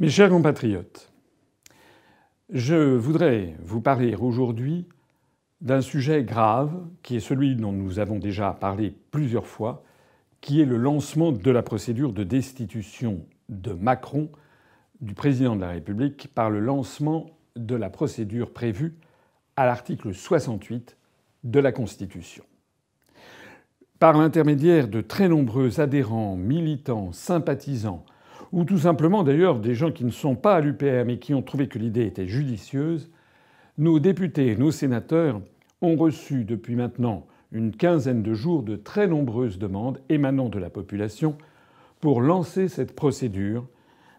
Mes chers compatriotes, je voudrais vous parler aujourd'hui d'un sujet grave qui est celui dont nous avons déjà parlé plusieurs fois, qui est le lancement de la procédure de destitution de Macron du président de la République par le lancement de la procédure prévue à l'article 68 de la Constitution. Par l'intermédiaire de très nombreux adhérents, militants, sympathisants, ou tout simplement d'ailleurs des gens qui ne sont pas à l'UPR et qui ont trouvé que l'idée était judicieuse, nos députés et nos sénateurs ont reçu depuis maintenant une quinzaine de jours de très nombreuses demandes émanant de la population pour lancer cette procédure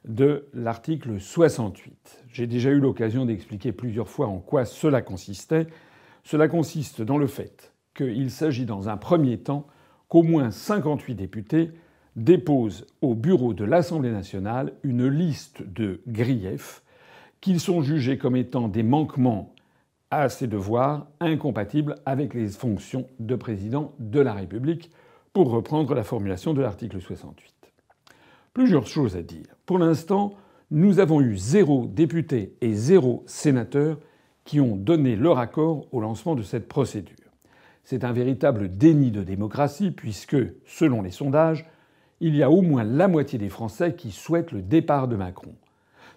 de l'article 68. J'ai déjà eu l'occasion d'expliquer plusieurs fois en quoi cela consistait. Cela consiste dans le fait qu'il s'agit dans un premier temps qu'au moins 58 députés déposent au bureau de l'Assemblée nationale une liste de griefs qu'ils sont jugés comme étant des manquements à ses devoirs incompatibles avec les fonctions de président de la République, pour reprendre la formulation de l'article 68. Plusieurs choses à dire. Pour l'instant, nous avons eu zéro député et zéro sénateur qui ont donné leur accord au lancement de cette procédure. C'est un véritable déni de démocratie puisque, selon les sondages, il y a au moins la moitié des Français qui souhaitent le départ de Macron.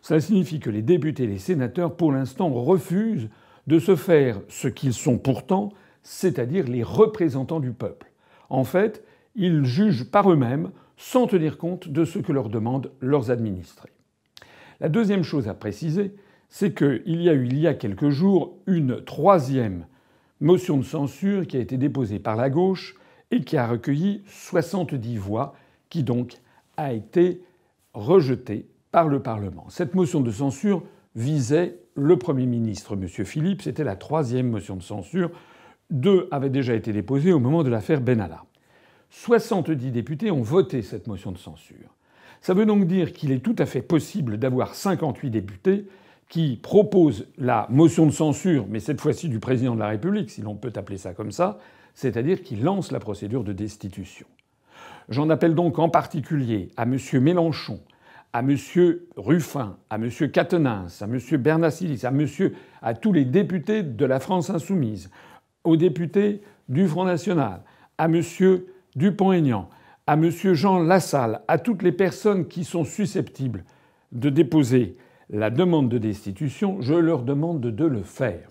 Cela signifie que les députés et les sénateurs, pour l'instant, refusent de se faire ce qu'ils sont pourtant, c'est-à-dire les représentants du peuple. En fait, ils jugent par eux-mêmes sans tenir compte de ce que leur demandent leurs administrés. La deuxième chose à préciser, c'est qu'il y a eu il y a quelques jours une troisième motion de censure qui a été déposée par la gauche et qui a recueilli 70 voix, qui donc a été rejetée par le Parlement. Cette motion de censure visait le Premier ministre, M. Philippe. C'était la troisième motion de censure. Deux avaient déjà été déposées au moment de l'affaire Benalla. 70 députés ont voté cette motion de censure. Ça veut donc dire qu'il est tout à fait possible d'avoir 58 députés qui propose la motion de censure, mais cette fois-ci du président de la République, si l'on peut appeler ça comme ça, c'est-à-dire qui lance la procédure de destitution. J'en appelle donc en particulier à M. Mélenchon, à M. Ruffin, à M. Quatennens, à M. Bernasilis, à à tous les députés de la France insoumise, aux députés du Front National, à M. Dupont-Aignan, à M. Jean Lassalle, à toutes les personnes qui sont susceptibles de déposer la demande de destitution, je leur demande de le faire.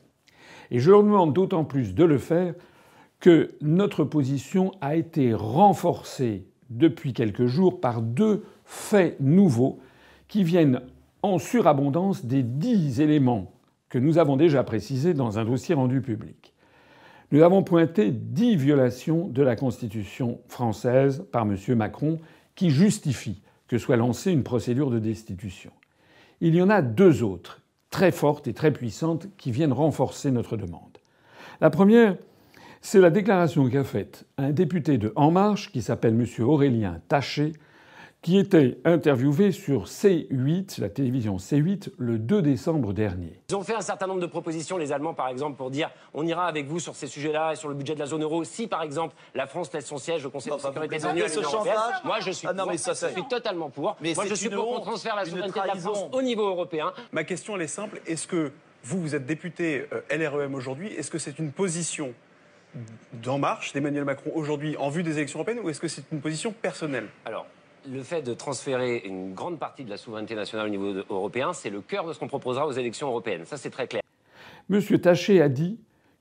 Et je leur demande d'autant plus de le faire que notre position a été renforcée depuis quelques jours par deux faits nouveaux qui viennent en surabondance des dix éléments que nous avons déjà précisés dans un dossier rendu public. Nous avons pointé dix violations de la Constitution française par M. Macron qui justifient que soit lancée une procédure de destitution. Il y en a deux autres, très fortes et très puissantes, qui viennent renforcer notre demande. La première, c'est la déclaration qu'a faite un député de En Marche qui s'appelle M. Aurélien Taché, qui était interviewé sur C8, la télévision C8, le 2 décembre dernier. Ils ont fait un certain nombre de propositions, les Allemands par exemple, pour dire on ira avec vous sur ces sujets-là et sur le budget de la zone euro si par exemple la France laisse son siège au Conseil de sécurité de l'Union européenne. Moi je suis, ah ça, je suis totalement pour. Mais Moi je suis pour qu'on transfère la souveraineté de la France au niveau européen. Ma question elle est simple, est-ce que vous, vous êtes député euh, LREM aujourd'hui, est-ce que c'est une position d'En Marche, d'Emmanuel Macron aujourd'hui en vue des élections européennes ou est-ce que c'est une position personnelle? Alors, le fait de transférer une grande partie de la souveraineté nationale au niveau européen, c'est le cœur de ce qu'on proposera aux élections européennes. Ça, c'est très clair. Monsieur Taché a dit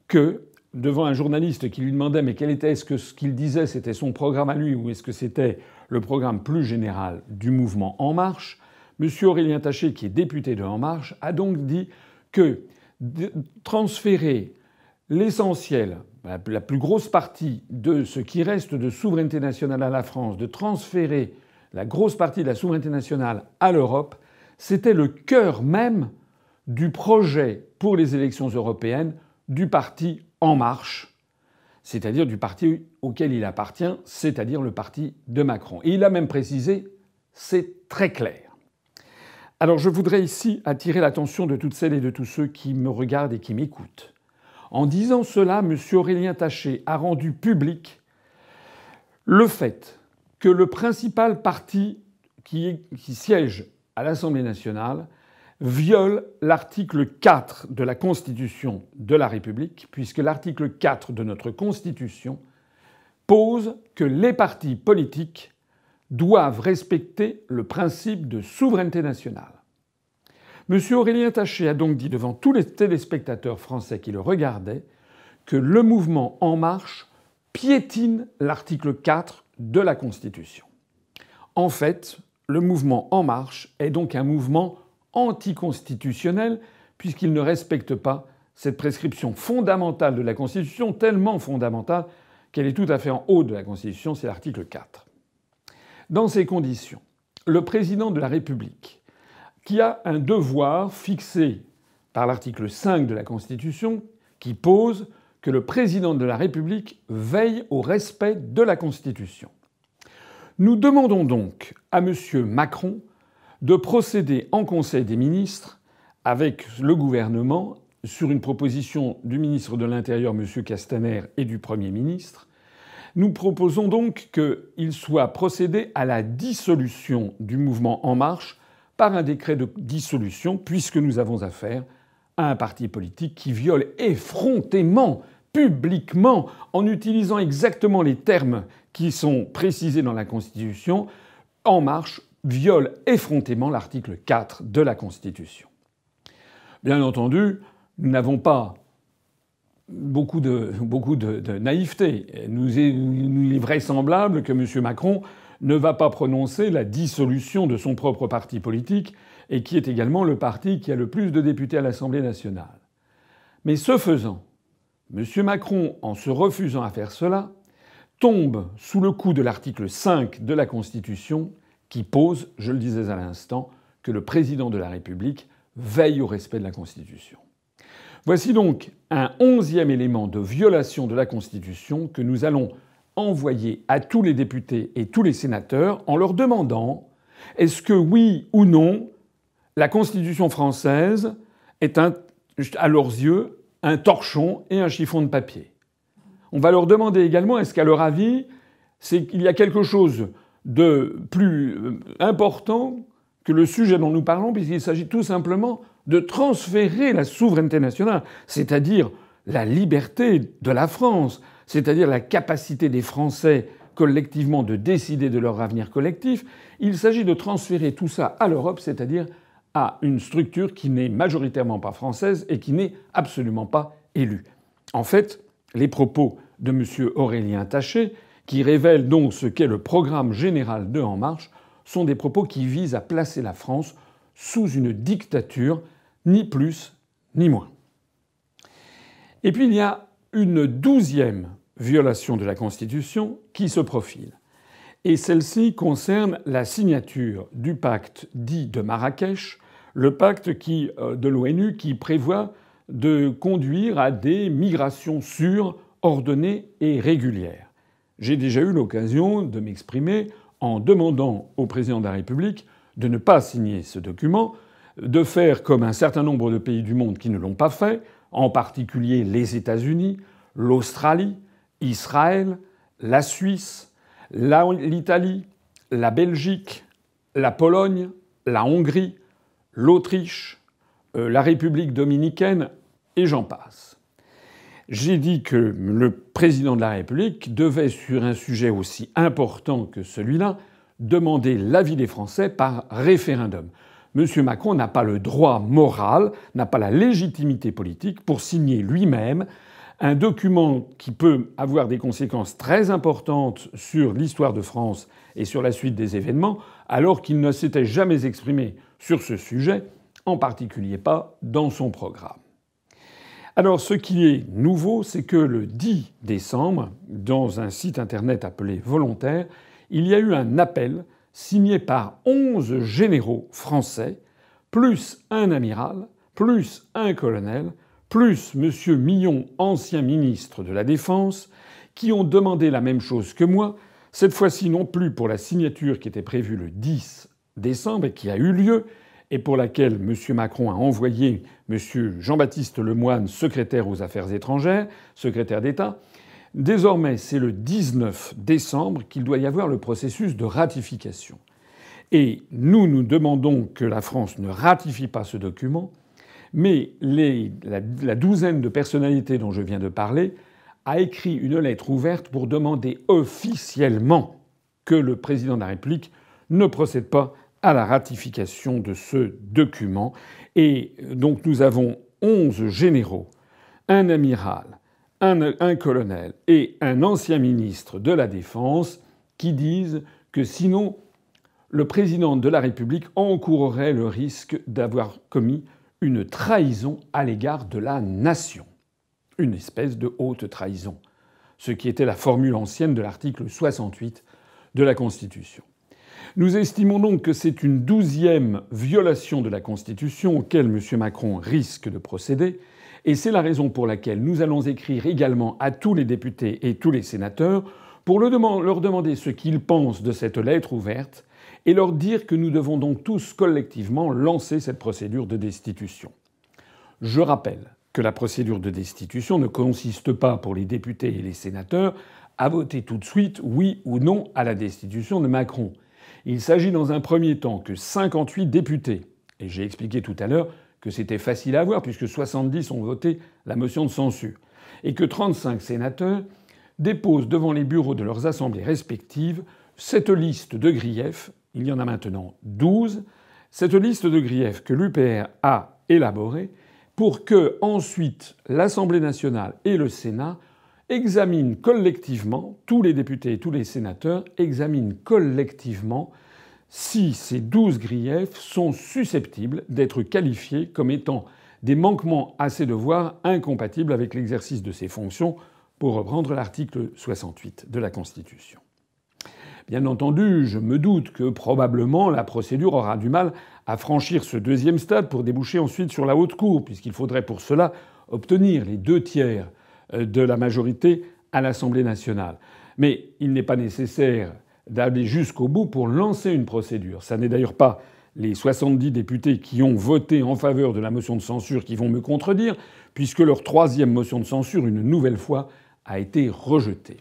que, devant un journaliste qui lui demandait mais quel était, est-ce que ce qu'il disait, c'était son programme à lui ou est-ce que c'était le programme plus général du mouvement En Marche, Monsieur Aurélien Taché, qui est député de En Marche, a donc dit que transférer l'essentiel, la plus grosse partie de ce qui reste de souveraineté nationale à la France, de transférer la grosse partie de la souveraineté nationale à l'Europe, c'était le cœur même du projet pour les élections européennes du parti En Marche, c'est-à-dire du parti auquel il appartient, c'est-à-dire le parti de Macron. Et il a même précisé, c'est très clair. Alors je voudrais ici attirer l'attention de toutes celles et de tous ceux qui me regardent et qui m'écoutent. En disant cela, M. Aurélien Taché a rendu public le fait que le principal parti qui, siège à l'Assemblée nationale viole l'article 4 de la Constitution de la République, puisque l'article 4 de notre Constitution pose que les partis politiques doivent respecter le principe de souveraineté nationale. M. Aurélien Taché a donc dit devant tous les téléspectateurs français qui le regardaient que le mouvement En Marche piétine l'article 4 de la Constitution. En fait, le mouvement En Marche est donc un mouvement anticonstitutionnel puisqu'il ne respecte pas cette prescription fondamentale de la Constitution, tellement fondamentale qu'elle est tout à fait en haut de la Constitution, c'est l'article 4. Dans ces conditions, le président de la République, qui a un devoir fixé par l'article 5 de la Constitution, qui pose que le président de la République veille au respect de la Constitution. Nous demandons donc à M. Macron de procéder en Conseil des ministres avec le gouvernement sur une proposition du ministre de l'Intérieur, M. Castaner, et du Premier ministre. Nous proposons donc qu'il soit procédé à la dissolution du mouvement En Marche par un décret de dissolution, puisque nous avons affaire à un parti politique qui viole effrontément, publiquement, en utilisant exactement les termes qui sont précisés dans la Constitution, En Marche viole effrontément l'article 4 de la Constitution. Bien entendu, nous n'avons pas beaucoup de, naïveté. Il est vraisemblable que M. Macron ne va pas prononcer la dissolution de son propre parti politique et qui est également le parti qui a le plus de députés à l'Assemblée nationale. Mais ce faisant, M. Macron, en se refusant à faire cela, tombe sous le coup de l'article 5 de la Constitution qui pose, je le disais à l'instant, que le président de la République veille au respect de la Constitution. Voici donc un onzième élément de violation de la Constitution que nous allons envoyer à tous les députés et tous les sénateurs en leur demandant est-ce que oui ou non la Constitution française est à leurs yeux un torchon et un chiffon de papier. On va leur demander également est-ce qu'à leur avis, c'est qu'il y a quelque chose de plus euh, important que le sujet dont nous parlons, puisqu'il s'agit tout simplement de transférer la souveraineté nationale, c'est-à-dire la liberté de la France, c'est-à-dire la capacité des Français collectivement de décider de leur avenir collectif. Il s'agit de transférer tout ça à l'Europe, c'est-à-dire à une structure qui n'est majoritairement pas française et qui n'est absolument pas élue. En fait, les propos de M. Aurélien Taché qui révèlent donc ce qu'est le programme général de En Marche, sont des propos qui visent à placer la France sous une dictature, ni plus ni moins. Et puis il y a une douzième violation de la Constitution qui se profile. Et celle-ci concerne la signature du pacte dit de Marrakech, le pacte euh, de l'ONU qui prévoit de conduire à des migrations sûres, ordonnées et régulières j'ai déjà eu l'occasion de m'exprimer en demandant au président de la République de ne pas signer ce document, de faire comme un certain nombre de pays du monde qui ne l'ont pas fait, en particulier les États-Unis, l'Australie, Israël, la Suisse, l'Italie, la Belgique, la Pologne, la Hongrie, l'Autriche, euh, la République dominicaine, et j'en passe j'ai dit que le président de la République devait, sur un sujet aussi important que celui-là, demander l'avis des Français par référendum. M. Macron n'a pas le droit moral, n'a pas la légitimité politique pour signer lui-même un document qui peut avoir des conséquences très importantes sur l'histoire de France et sur la suite des événements, alors qu'il ne s'était jamais exprimé sur ce sujet, en particulier pas dans son programme. Alors ce qui est nouveau, c'est que le 10 décembre, dans un site internet appelé Volontaire, il y a eu un appel signé par 11 généraux français, plus un amiral, plus un colonel, plus M. Millon, ancien ministre de la Défense, qui ont demandé la même chose que moi, cette fois-ci non plus pour la signature qui était prévue le 10 décembre et qui a eu lieu, et pour laquelle M. Macron a envoyé M. Jean-Baptiste Lemoyne, secrétaire aux Affaires étrangères, secrétaire d'État. Désormais, c'est le 19 décembre qu'il doit y avoir le processus de ratification. Et nous, nous demandons que la France ne ratifie pas ce document, mais la, douzaine de personnalités dont je viens de parler a écrit une lettre ouverte pour demander officiellement que le président de la République ne procède pas à la ratification de ce document. Et donc nous avons onze généraux, un amiral, un, colonel et un ancien ministre de la Défense qui disent que sinon le président de la République encourrait le risque d'avoir commis une trahison à l'égard de la nation. Une espèce de haute trahison. Ce qui était la formule ancienne de l'article 68 de la Constitution. Nous estimons donc que c'est une douzième violation de la Constitution auquel M. Macron risque de procéder, et c'est la raison pour laquelle nous allons écrire également à tous les députés et tous les sénateurs pour leur demander ce qu'ils pensent de cette lettre ouverte et leur dire que nous devons donc tous collectivement lancer cette procédure de destitution. Je rappelle que la procédure de destitution ne consiste pas pour les députés et les sénateurs à voter tout de suite oui ou non à la destitution de Macron. Il s'agit dans un premier temps que 58 députés, et j'ai expliqué tout à l'heure que c'était facile à voir puisque 70 ont voté la motion de censure, et que 35 sénateurs déposent devant les bureaux de leurs assemblées respectives cette liste de griefs, il y en a maintenant 12, cette liste de griefs que l'UPR a élaborée pour que ensuite l'Assemblée nationale et le Sénat examinent collectivement, tous les députés et tous les sénateurs examinent collectivement si ces douze griefs sont susceptibles d'être qualifiés comme étant des manquements à ses devoirs incompatibles avec l'exercice de ses fonctions, pour reprendre l'article 68 de la Constitution. Bien entendu, je me doute que probablement la procédure aura du mal à franchir ce deuxième stade pour déboucher ensuite sur la haute cour, puisqu'il faudrait pour cela obtenir les deux tiers euh, de la majorité à l'Assemblée nationale. Mais il n'est pas nécessaire d'aller jusqu'au bout pour lancer une procédure. Ça n'est d'ailleurs pas les 70 députés qui ont voté en faveur de la motion de censure qui vont me contredire, puisque leur troisième motion de censure, une nouvelle fois, a été rejetée.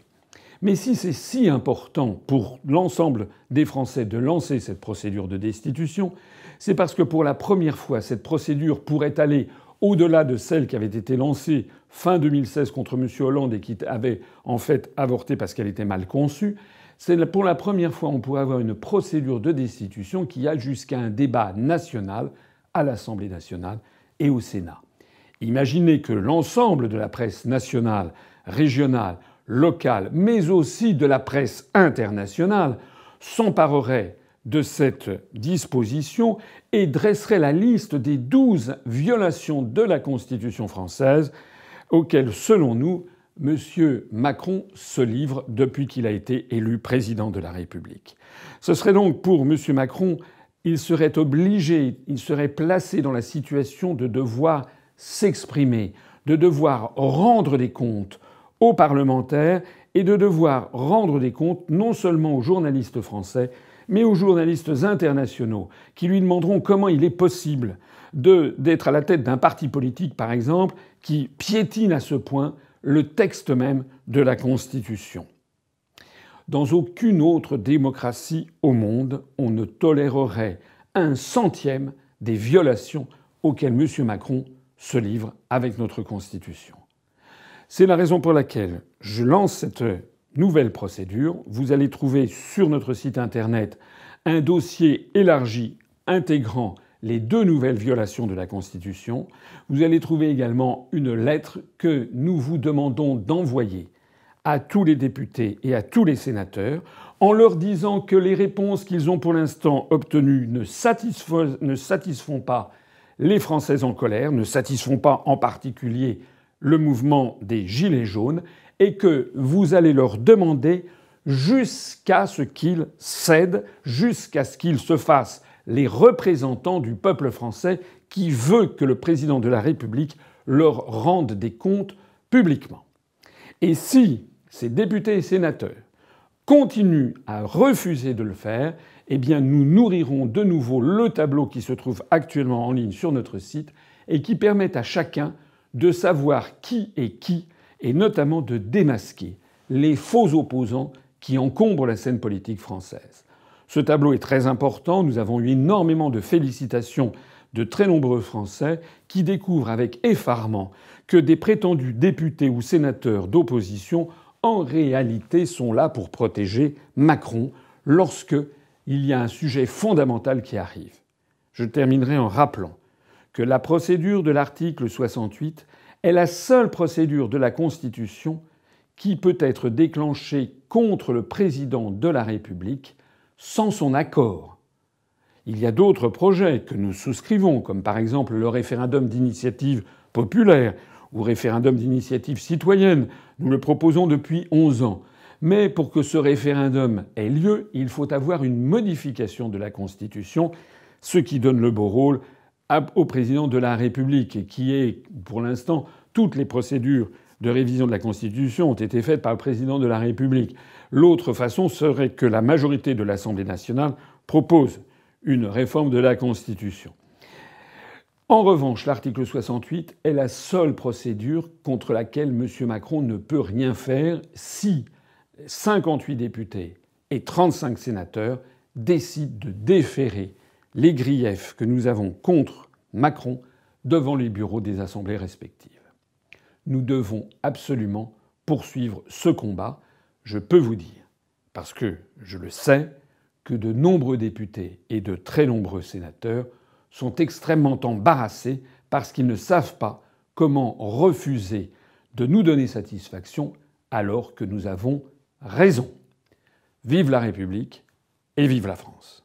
Mais si c'est si important pour l'ensemble des Français de lancer cette procédure de destitution, c'est parce que pour la première fois, cette procédure pourrait aller au-delà de celle qui avait été lancée fin 2016 contre M. Hollande et qui avait en fait avorté parce qu'elle était mal conçue. C'est pour la première fois on pourrait avoir une procédure de destitution qui a jusqu'à un débat national à l'Assemblée nationale et au Sénat. Imaginez que l'ensemble de la presse nationale, régionale, locale, mais aussi de la presse internationale s'emparerait de cette disposition et dresserait la liste des douze violations de la Constitution française auxquelles, selon nous, M. Macron se livre depuis qu'il a été élu président de la République. Ce serait donc pour M. Macron, il serait obligé, il serait placé dans la situation de devoir s'exprimer, de devoir rendre des comptes aux parlementaires et de devoir rendre des comptes non seulement aux journalistes français, mais aux journalistes internationaux, qui lui demanderont comment il est possible d'être à la tête d'un parti politique, par exemple, qui piétine à ce point le texte même de la Constitution. Dans aucune autre démocratie au monde, on ne tolérerait un centième des violations auxquelles M. Macron se livre avec notre Constitution. C'est la raison pour laquelle je lance cette nouvelle procédure. Vous allez trouver sur notre site internet un dossier élargi intégrant les deux nouvelles violations de la Constitution. Vous allez trouver également une lettre que nous vous demandons d'envoyer à tous les députés et à tous les sénateurs en leur disant que les réponses qu'ils ont pour l'instant obtenues ne, satisfont pas les Français en colère, ne satisfont pas en particulier le mouvement des Gilets jaunes et que vous allez leur demander jusqu'à ce qu'ils cèdent, jusqu'à ce qu'ils se fassent les représentants du peuple français qui veut que le président de la République leur rende des comptes publiquement. Et si ces députés et sénateurs continuent à refuser de le faire, eh nous nourrirons de nouveau le tableau qui se trouve actuellement en ligne sur notre site et qui permet à chacun de savoir qui est qui et notamment de démasquer les faux opposants qui encombrent la scène politique française. Ce tableau est très important. Nous avons eu énormément de félicitations de très nombreux Français qui découvrent avec effarement que des prétendus députés ou sénateurs d'opposition en réalité sont là pour protéger Macron lorsque il y a un sujet fondamental qui arrive. Je terminerai en rappelant que la procédure de l'article 68 est la seule procédure de la Constitution qui peut être déclenchée contre le président de la République sans son accord. Il y a d'autres projets que nous souscrivons, comme par exemple le référendum d'initiative populaire ou référendum d'initiative citoyenne. Nous le proposons depuis 11 ans. Mais pour que ce référendum ait lieu, il faut avoir une modification de la Constitution, ce qui donne le beau rôle au président de la République qui est, pour l'instant, toutes les procédures de révision de la Constitution ont été faites par le président de la République. L'autre façon serait que la majorité de l'Assemblée nationale propose une réforme de la Constitution. En revanche, l'article 68 est la seule procédure contre laquelle M. Macron ne peut rien faire si 58 députés et 35 sénateurs décident de déférer les griefs que nous avons contre Macron devant les bureaux des assemblées respectives. Nous devons absolument poursuivre ce combat. Je peux vous dire, parce que je le sais, que de nombreux députés et de très nombreux sénateurs sont extrêmement embarrassés parce qu'ils ne savent pas comment refuser de nous donner satisfaction alors que nous avons raison. Vive la République et vive la France.